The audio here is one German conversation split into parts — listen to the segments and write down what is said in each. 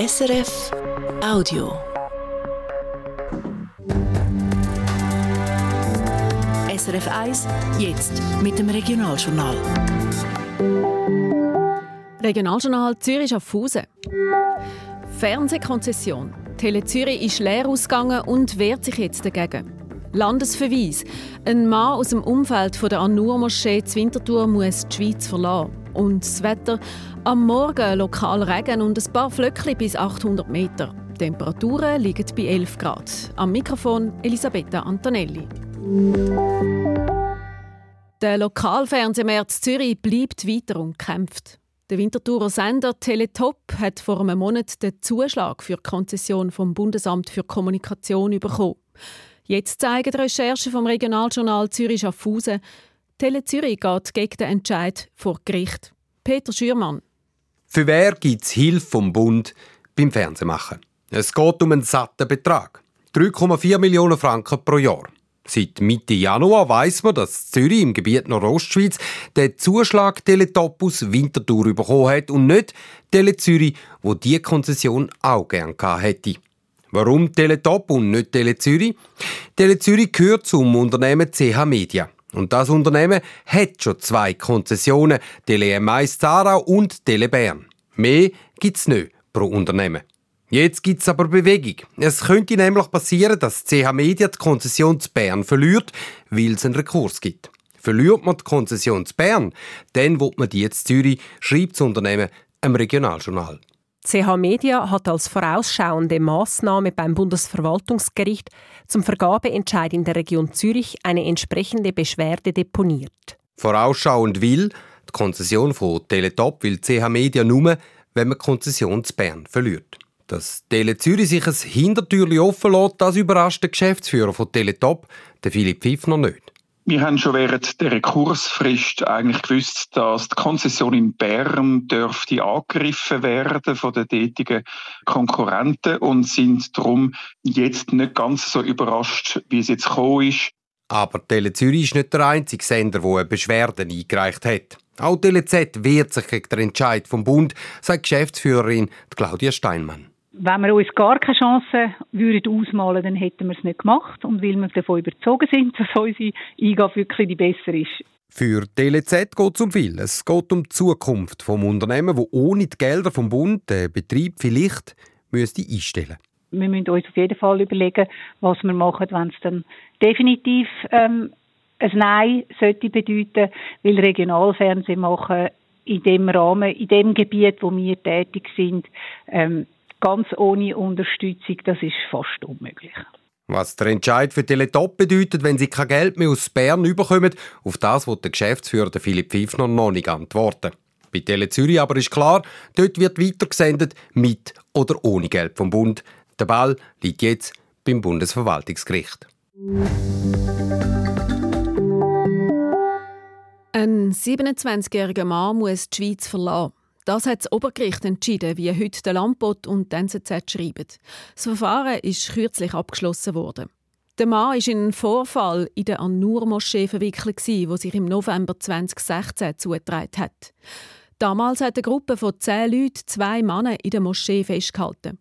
SRF Audio. SRF 1, jetzt mit dem Regionaljournal. Regionaljournal Zürich auf Fusen. Fernsehkonzession. Tele Zürich ist leer ausgegangen und wehrt sich jetzt dagegen. Landesverweis. Ein Mann aus dem Umfeld der An-Nur-Moschee Winterthur muss die Schweiz verlassen. Und das Wetter? Am Morgen lokal Regen und ein paar Flöckchen bis 800 Meter. Die Temperaturen liegen bei 11 Grad. Am Mikrofon Elisabetta Antonelli. Der Lokalfernsehmärz Zürich bleibt weiter und kämpft. Der Winterthurer Sender Teletop hat vor einem Monat den Zuschlag für die Konzession vom Bundesamt für Kommunikation bekommen. Jetzt zeigen die Recherchen vom Regionaljournal Zürich Schaffhausen, Tele Zürich geht gegen den Entscheid vor Gericht. Peter Schürmann. Für wer gibt es Hilfe vom Bund beim Fernsehmachen? Es geht um einen satten Betrag. 3,4 Millionen Franken pro Jahr. Seit Mitte Januar weiß man, dass Zürich im Gebiet Nordostschweiz den Zuschlag Teletop aus Winterthur bekommen hat und nicht Tele Zürich, wo die Konzession auch gern hätte. Warum Teletop und nicht Tele Zürich? Tele Zürich gehört zum Unternehmen CH Media. Und das Unternehmen hat schon zwei Konzessionen, Tele M1 Zarau und Tele Bern. Mehr gibt's nicht pro Unternehmen. Jetzt gibt's aber Bewegung. Es könnte nämlich passieren, dass CH Media die Konzession zu Bern verliert, weil es einen Rekurs gibt. Verliert man die Konzession zu Bern, dann wird man die jetzt Zürich, schreibt das Unternehmen im Regionaljournal. CH Media hat als vorausschauende Maßnahme beim Bundesverwaltungsgericht zum Vergabeentscheid in der Region Zürich eine entsprechende Beschwerde deponiert. Vorausschauend will, die Konzession von Teletop will CH Media nur, wenn man die Konzession zu Bern verliert. Dass Tele Zürich sich ein Hintertürchen offen lässt, das überrascht den Geschäftsführer von Teletop, Philipp Pfiffner, nicht. Wir haben schon während der Rekursfrist eigentlich gewusst, dass die Konzession in Bern dürfte angegriffen werden von den tätigen Konkurrenten und sind darum jetzt nicht ganz so überrascht, wie es jetzt gekommen ist. Aber Tele Zürich ist nicht der einzige Sender, der eine Beschwerde eingereicht hat. Auch TeleZ wehrt sich gegen den Entscheid vom Bund, sagt Geschäftsführerin Claudia Steinmann wenn wir uns gar keine Chance würden ausmalen, dann hätten wir es nicht gemacht. Und weil wir davon überzogen sind, dass unsere Eingabe wirklich die bessere ist. Für TeleZ geht es um viel. Es geht um die Zukunft vom Unternehmen, wo ohne die Gelder vom Bund den Betrieb vielleicht müsste einstellen Wir müssen uns auf jeden Fall überlegen, was wir machen, wenn es dann definitiv ähm, ein Nein sollte bedeuten, weil Regionalfernsehen machen in dem Rahmen, in dem Gebiet, wo wir tätig sind, ähm, ganz ohne Unterstützung, das ist fast unmöglich. Was der Entscheid für Teletop bedeutet, wenn sie kein Geld mehr aus Bern überkommen, auf das wird der Geschäftsführer Philipp Pfiffner noch nicht antworten. Bei Tele Zürich aber ist klar, dort wird weitergesendet, mit oder ohne Geld vom Bund. Der Ball liegt jetzt beim Bundesverwaltungsgericht. Ein 27-jähriger Mann muss die Schweiz verlassen. Das hat das Obergericht entschieden, wie heute der Lampot und die NZZ schreiben. Das Verfahren ist kürzlich abgeschlossen worden. Der Mann war in einen Vorfall in der An-Nur-Moschee verwickelt, wo sich im November 2016 zugetragen hat. Damals hat eine Gruppe von zehn Leuten zwei Männer in der Moschee festgehalten.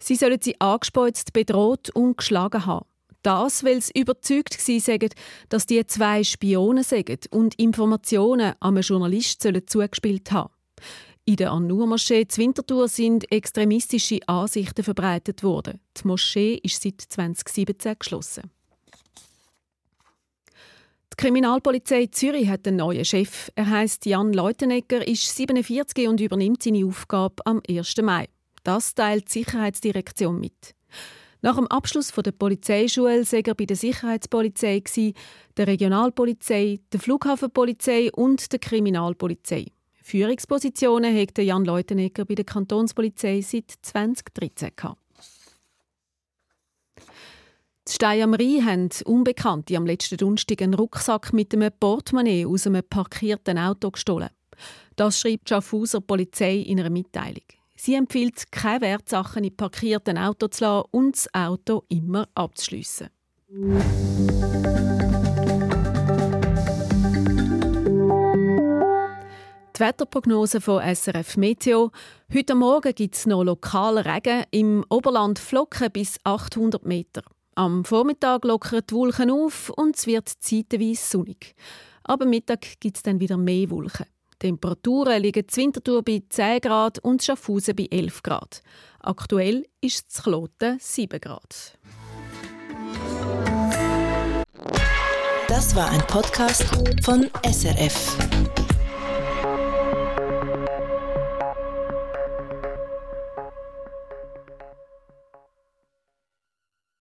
Sie sollen sie angespeuzt, bedroht und geschlagen haben. Das, weil sie überzeugt waren, dass die zwei Spione sind und Informationen an einen Journalist zugespielt haben. In der An-Nur-Moschee zu Winterthur sind extremistische Ansichten verbreitet worden. Die Moschee ist seit 2017 geschlossen. Die Kriminalpolizei Zürich hat einen neuen Chef. Er heißt Jan Leutenegger, ist 47 und übernimmt seine Aufgabe am 1. Mai. Das teilt die Sicherheitsdirektion mit. Nach dem Abschluss der Polizeischule sei er bei der Sicherheitspolizei, der Regionalpolizei, der Flughafenpolizei und der Kriminalpolizei. Führungspositionen hat Jan Leutenegger bei der Kantonspolizei seit 2013 gehabt. Die Stein am Rhein haben Unbekannte am letzten Donnerstag einen Rucksack mit einem Portemonnaie aus einem parkierten Auto gestohlen. Das schreibt die Schaffhauser Polizei in einer Mitteilung. Sie empfiehlt, keine Wertsachen in parkierten Auto zu lassen und das Auto immer abzuschliessen. Die Wetterprognose von SRF Meteo. Heute Morgen gibt es noch lokalen Regen, im Oberland Flocken bis 800 Meter. Am Vormittag lockern die Wolken auf und es wird zeitweise sonnig. Aber Mittag gibt es dann wieder mehr Wolken. Temperaturen liegen in Winterthur bei 10 Grad und Schaffhausen bei 11 Grad. Aktuell ist es Kloten 7 Grad. Das war ein Podcast von SRF.